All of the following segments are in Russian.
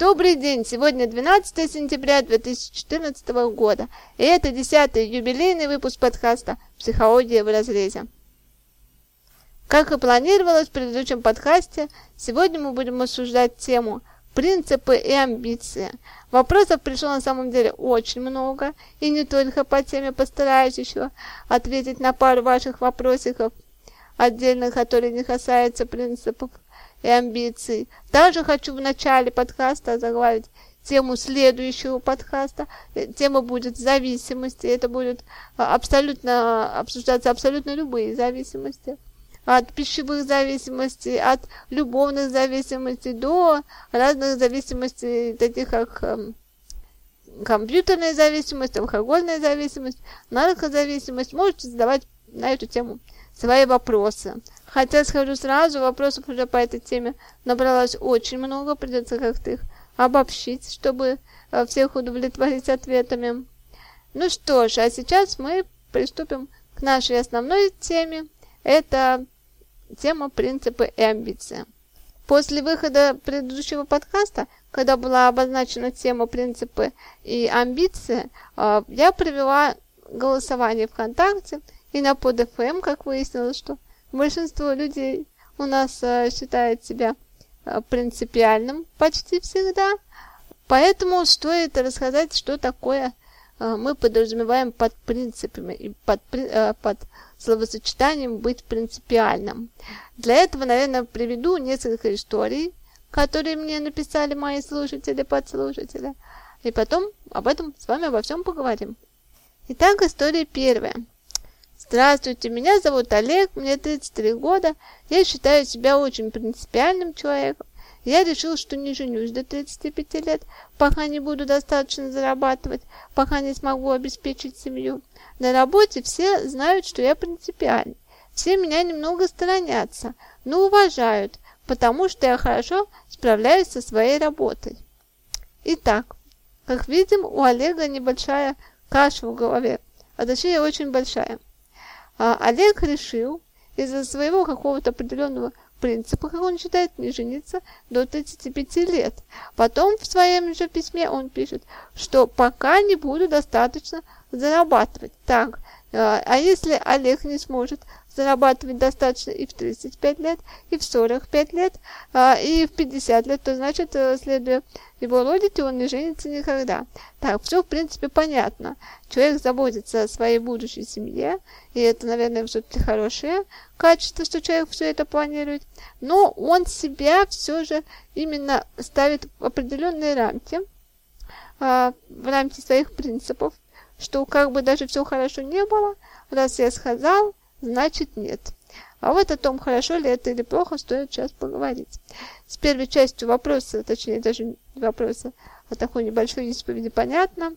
Добрый день! Сегодня 12 сентября 2014 года, и это 10-й юбилейный выпуск подкаста «Психология в разрезе». Как и планировалось в предыдущем подкасте, сегодня мы будем обсуждать тему «Принципы и амбиции». Вопросов пришло на самом деле очень много, и не только по теме постараюсь еще ответить на пару ваших вопросиков отдельных, которые не касаются принципов и амбиций. Также хочу в начале подкаста заглавить тему следующего подкаста. Э, тема будет зависимости. Это будет а, абсолютно обсуждаться абсолютно любые зависимости. От пищевых зависимостей, от любовных зависимостей до разных зависимостей, таких как эм, компьютерная зависимость, алкогольная зависимость, наркозависимость. Можете задавать на эту тему свои вопросы. Хотя скажу сразу, вопросов уже по этой теме набралось очень много, придется как-то их обобщить, чтобы э, всех удовлетворить ответами. Ну что ж, а сейчас мы приступим к нашей основной теме. Это тема принципы и амбиции. После выхода предыдущего подкаста, когда была обозначена тема принципы и амбиции, э, я провела голосование ВКонтакте и на PodFM, как выяснилось, что Большинство людей у нас э, считает себя э, принципиальным почти всегда, поэтому стоит рассказать, что такое э, мы подразумеваем под принципами и под, под словосочетанием быть принципиальным. Для этого, наверное, приведу несколько историй, которые мне написали мои слушатели, подслушатели, и потом об этом с вами обо всем поговорим. Итак, история первая. Здравствуйте, меня зовут Олег, мне 33 года. Я считаю себя очень принципиальным человеком. Я решил, что не женюсь до 35 лет, пока не буду достаточно зарабатывать, пока не смогу обеспечить семью. На работе все знают, что я принципиальный. Все меня немного сторонятся, но уважают, потому что я хорошо справляюсь со своей работой. Итак, как видим, у Олега небольшая каша в голове, а точнее очень большая. А Олег решил из-за своего какого-то определенного принципа, как он считает, не жениться до 35 лет. Потом в своем же письме он пишет, что пока не буду достаточно зарабатывать. Так, а, а если Олег не сможет зарабатывать достаточно и в 35 лет, и в 45 лет, а, и в 50 лет, то значит, э, следуя его логике, он не женится никогда. Так, все в принципе понятно. Человек заботится о своей будущей семье, и это, наверное, все-таки хорошее качество, что человек все это планирует, но он себя все же именно ставит в определенные рамки, а, в рамки своих принципов, что как бы даже все хорошо не было, раз я сказал, значит нет. А вот о том, хорошо ли это или плохо, стоит сейчас поговорить. С первой частью вопроса, точнее даже вопроса, а такой небольшой исповеди понятно.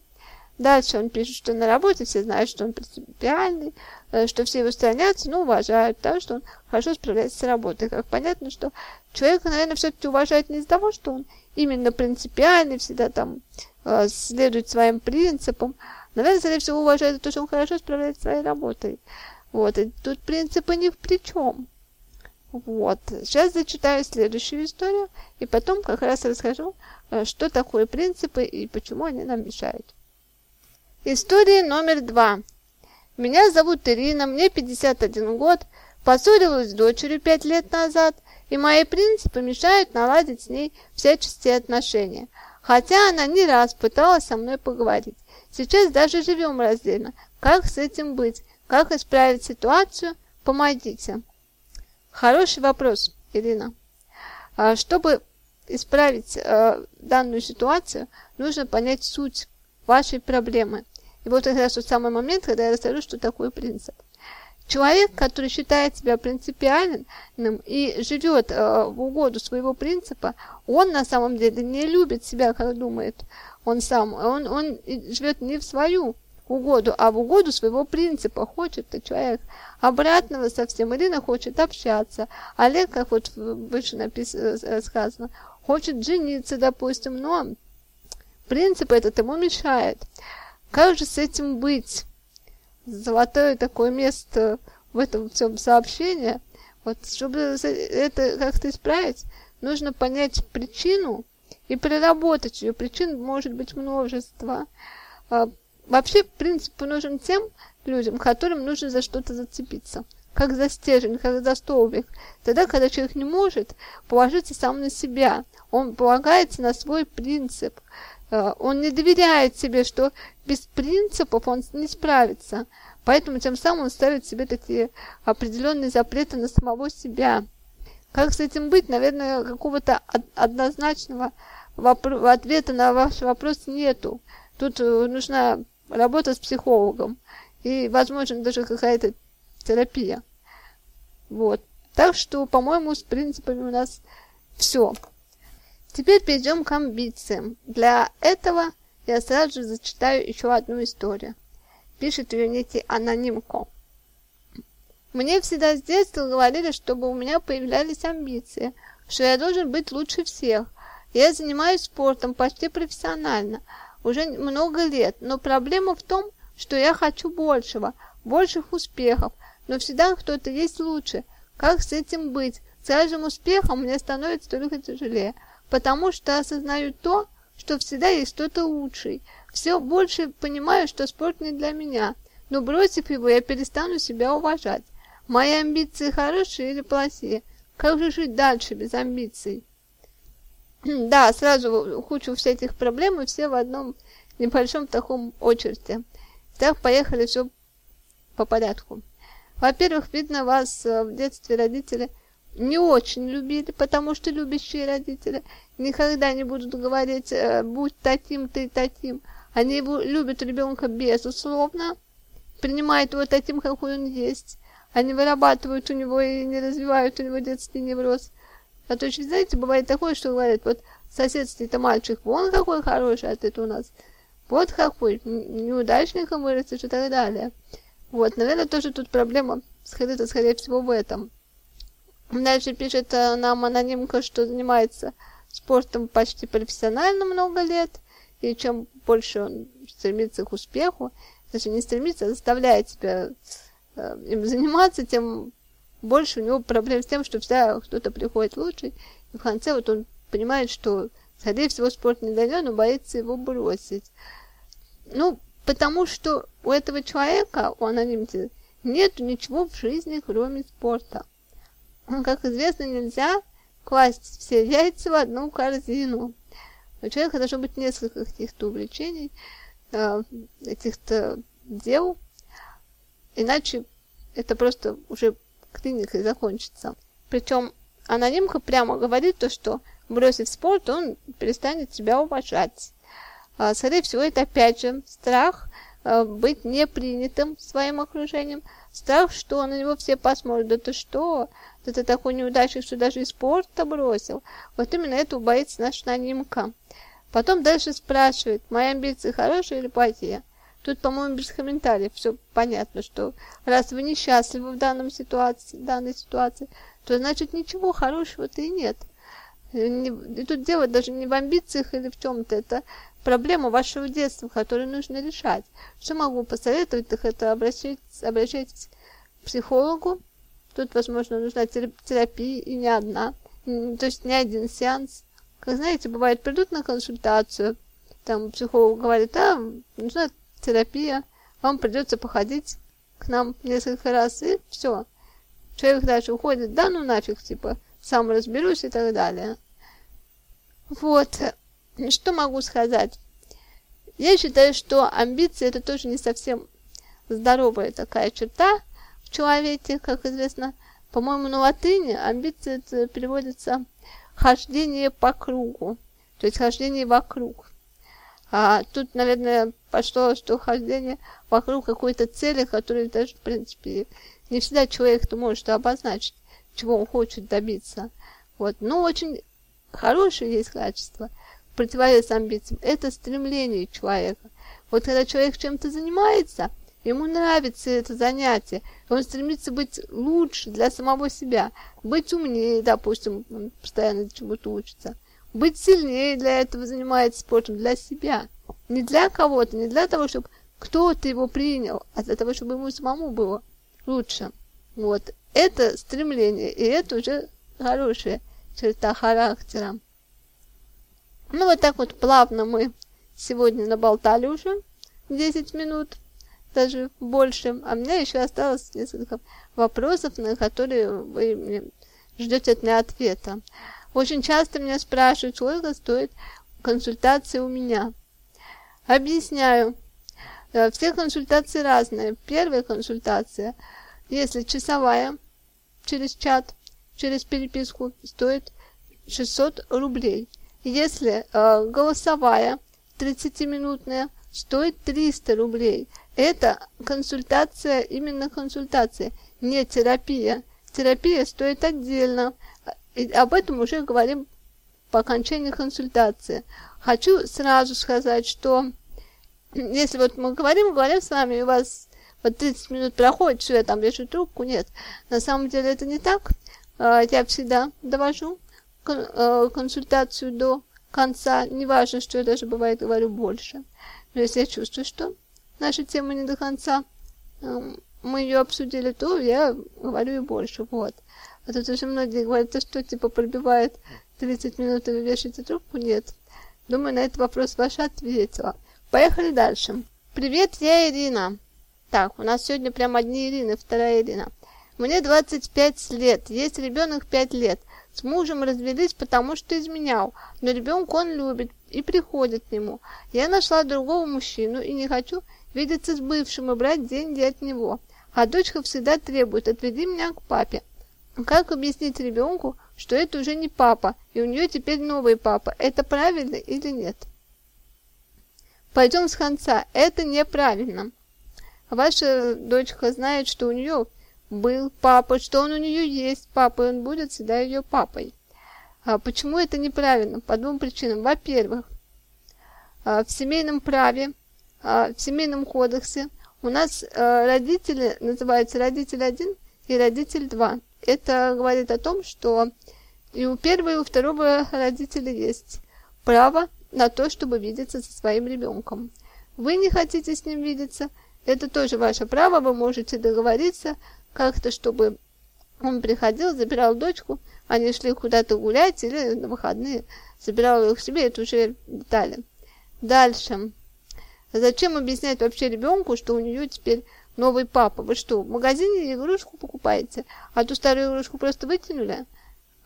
Дальше он пишет, что на работе все знают, что он принципиальный, э, что все его сторонятся, но уважают, потому что он хорошо справляется с работой. Как понятно, что человека, наверное, все-таки уважают не из-за того, что он именно принципиальный, всегда там э, следует своим принципам. Наверное, скорее всего, уважают за то, что он хорошо справляется с своей работой. Вот, и тут принципы ни в при чем. Вот, сейчас зачитаю следующую историю, и потом как раз расскажу, э, что такое принципы и почему они нам мешают. История номер два. Меня зовут Ирина, мне 51 год, поссорилась с дочерью 5 лет назад, и мои принципы мешают наладить с ней всяческие отношения. Хотя она не раз пыталась со мной поговорить. Сейчас даже живем раздельно. Как с этим быть? Как исправить ситуацию? Помогите. Хороший вопрос, Ирина. А, чтобы исправить э, данную ситуацию, нужно понять суть вашей проблемы. И вот раз тот самый момент, когда я расскажу, что такое принцип. Человек, который считает себя принципиальным и живет э, в угоду своего принципа, он на самом деле не любит себя, как думает он сам. Он, он живет не в свою угоду, а в угоду своего принципа. Хочет человек обратного совсем. Ирина хочет общаться. Олег, как вот выше написано, э, сказано, хочет жениться, допустим, но принцип этот ему мешает. Как же с этим быть? Золотое такое место в этом всем сообщении. Вот, чтобы это как-то исправить, нужно понять причину и проработать ее. Причин может быть множество. А, вообще, принцип нужен тем людям, которым нужно за что-то зацепиться. Как за стержень, как за столбик. Тогда, когда человек не может положиться сам на себя, он полагается на свой принцип. А, он не доверяет себе, что без принципов он не справится. Поэтому тем самым он ставит себе такие определенные запреты на самого себя. Как с этим быть? Наверное, какого-то однозначного ответа на ваш вопрос нету. Тут э, нужна работа с психологом и, возможно, даже какая-то терапия. Вот. Так что, по-моему, с принципами у нас все. Теперь перейдем к амбициям. Для этого я сразу же зачитаю еще одну историю. Пишет ее некий анонимко. Мне всегда с детства говорили, чтобы у меня появлялись амбиции, что я должен быть лучше всех. Я занимаюсь спортом почти профессионально, уже много лет, но проблема в том, что я хочу большего, больших успехов, но всегда кто-то есть лучше. Как с этим быть? С каждым успехом мне становится только тяжелее, потому что осознаю то, что всегда есть кто-то лучший. Все больше понимаю, что спорт не для меня, но бросив его, я перестану себя уважать. Мои амбиции хорошие или плохие? Как же жить дальше без амбиций? да, сразу кучу всяких проблем и все в одном небольшом таком очереди. Так, поехали, все по порядку. Во-первых, видно, вас э, в детстве родители не очень любили, потому что любящие родители никогда не будут говорить э, «будь таким, ты таким». Они его любят ребенка безусловно, принимают его таким, какой он есть. Они вырабатывают у него и не развивают у него детский невроз. А то еще, знаете, бывает такое, что говорят, вот соседский-то мальчик, вон какой хороший, а ты у нас вот какой, неудачником вырастешь и так далее. Вот, наверное, тоже тут проблема скорее, скорее всего, в этом. Дальше пишет э, нам анонимка, что занимается спортом почти профессионально много лет, и чем больше он стремится к успеху, даже не стремится, а заставляет себя им заниматься, тем больше у него проблем с тем, что всегда кто-то приходит лучший, и в конце вот он понимает, что, скорее всего, спорт не дойдет, но боится его бросить. Ну, потому что у этого человека, у анонимки, нет ничего в жизни, кроме спорта. Как известно, нельзя класть все яйца в одну корзину. У человека должно быть несколько каких-то увлечений, э, каких-то дел, Иначе это просто уже клиникой закончится. Причем анонимка прямо говорит то, что бросив спорт, он перестанет себя уважать. А, скорее всего, это опять же страх а, быть непринятым своим окружением, страх, что на него все посмотрят, да ты что, да ты такой неудачник, что даже и спорт-то бросил. Вот именно этого боится наша анонимка. Потом дальше спрашивает, мои амбиции хорошие или плохие? Тут, по-моему, без комментариев все понятно, что раз вы несчастливы в данном ситуации, данной ситуации, то значит ничего хорошего-то и нет. И тут дело даже не в амбициях или в чем-то, это проблема вашего детства, которую нужно решать. Что могу посоветовать, так это обращайтесь, обращайтесь к психологу. Тут, возможно, нужна терапия и не одна, то есть не один сеанс. Как знаете, бывает, придут на консультацию, там психолог говорит, а, нужна терапия, вам придется походить к нам несколько раз, и все. Человек дальше уходит, да ну нафиг, типа, сам разберусь и так далее. Вот, что могу сказать? Я считаю, что амбиции это тоже не совсем здоровая такая черта в человеке, как известно. По-моему, на латыни амбиции это переводится хождение по кругу, то есть хождение вокруг. А тут, наверное, пошло что хождение вокруг какой-то цели, которую даже, в принципе, не всегда человек-то может обозначить, чего он хочет добиться. Вот. Но очень хорошее есть качество, противовес амбициям, это стремление человека. Вот когда человек чем-то занимается, ему нравится это занятие, он стремится быть лучше для самого себя, быть умнее, допустим, постоянно чему-то учится. Быть сильнее для этого занимается спортом для себя. Не для кого-то, не для того, чтобы кто-то его принял, а для того, чтобы ему самому было лучше. Вот. Это стремление, и это уже хорошая черта характера. Ну, вот так вот плавно мы сегодня наболтали уже 10 минут, даже больше. А мне еще осталось несколько вопросов, на которые вы ждете от меня ответа. Очень часто меня спрашивают, сколько стоит консультация у меня. Объясняю. Э, все консультации разные. Первая консультация, если часовая, через чат, через переписку, стоит 600 рублей. Если э, голосовая 30-минутная стоит 300 рублей. Это консультация, именно консультация, не терапия. Терапия стоит отдельно. И об этом уже говорим по окончании консультации. Хочу сразу сказать, что если вот мы говорим, говорим с вами, и у вас вот 30 минут проходит, что я там вешаю трубку, нет. На самом деле это не так. А, я всегда довожу Э, консультацию до конца, неважно, что я даже бывает говорю больше. Но если я чувствую, что наша тема не до конца, мы ее обсудили, то я говорю и больше, вот. А тут уже многие говорят, то что, типа, пробивает 30 минут, и вы вешаете трубку? Нет. Думаю, на этот вопрос ваша ответила. Поехали дальше. Привет, я Ирина. Так, у нас сегодня прям одни Ирины, вторая Ирина. Мне 25 лет, есть ребенок 5 лет. С мужем развелись, потому что изменял, но ребенка он любит и приходит к нему. Я нашла другого мужчину и не хочу видеться с бывшим и брать деньги от него. А дочка всегда требует, отведи меня к папе. Как объяснить ребенку, что это уже не папа, и у нее теперь новый папа? Это правильно или нет? Пойдем с конца. Это неправильно. Ваша дочка знает, что у нее был папа, что он у нее есть папа, и он будет всегда ее папой. А почему это неправильно? По двум причинам. Во-первых, а, в семейном праве, а, в семейном кодексе у нас а, родители называются родитель один и родитель два. Это говорит о том, что и у первого, и у второго родителя есть право на то, чтобы видеться со своим ребенком. Вы не хотите с ним видеться, это тоже ваше право, вы можете договориться как-то, чтобы он приходил, забирал дочку, они шли куда-то гулять или на выходные, забирал их себе, это уже детали. Дальше. Зачем объяснять вообще ребенку, что у нее теперь новый папа? Вы что, в магазине игрушку покупаете, а ту старую игрушку просто вытянули?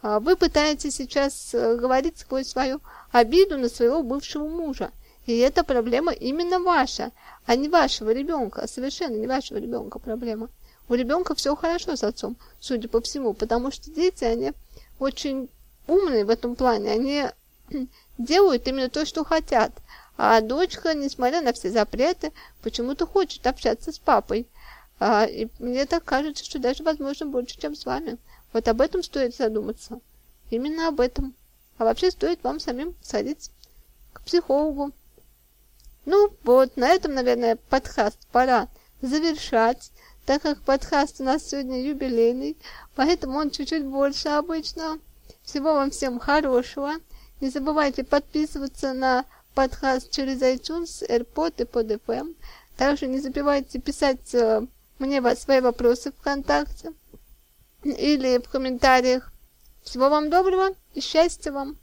А вы пытаетесь сейчас э, говорить сквозь свою обиду на своего бывшего мужа. И эта проблема именно ваша, а не вашего ребенка, совершенно не вашего ребенка проблема. У ребенка все хорошо с отцом, судя по всему, потому что дети, они очень умные в этом плане, они делают именно то, что хотят. А дочка, несмотря на все запреты, почему-то хочет общаться с папой. А, и мне так кажется, что даже, возможно, больше, чем с вами. Вот об этом стоит задуматься. Именно об этом. А вообще стоит вам самим сходить к психологу. Ну вот, на этом, наверное, подкаст пора завершать так как подкаст у нас сегодня юбилейный, поэтому он чуть-чуть больше обычного. Всего вам всем хорошего. Не забывайте подписываться на подкаст через iTunes, AirPod и PodFM. Также не забывайте писать э, мне свои вопросы ВКонтакте или в комментариях. Всего вам доброго и счастья вам!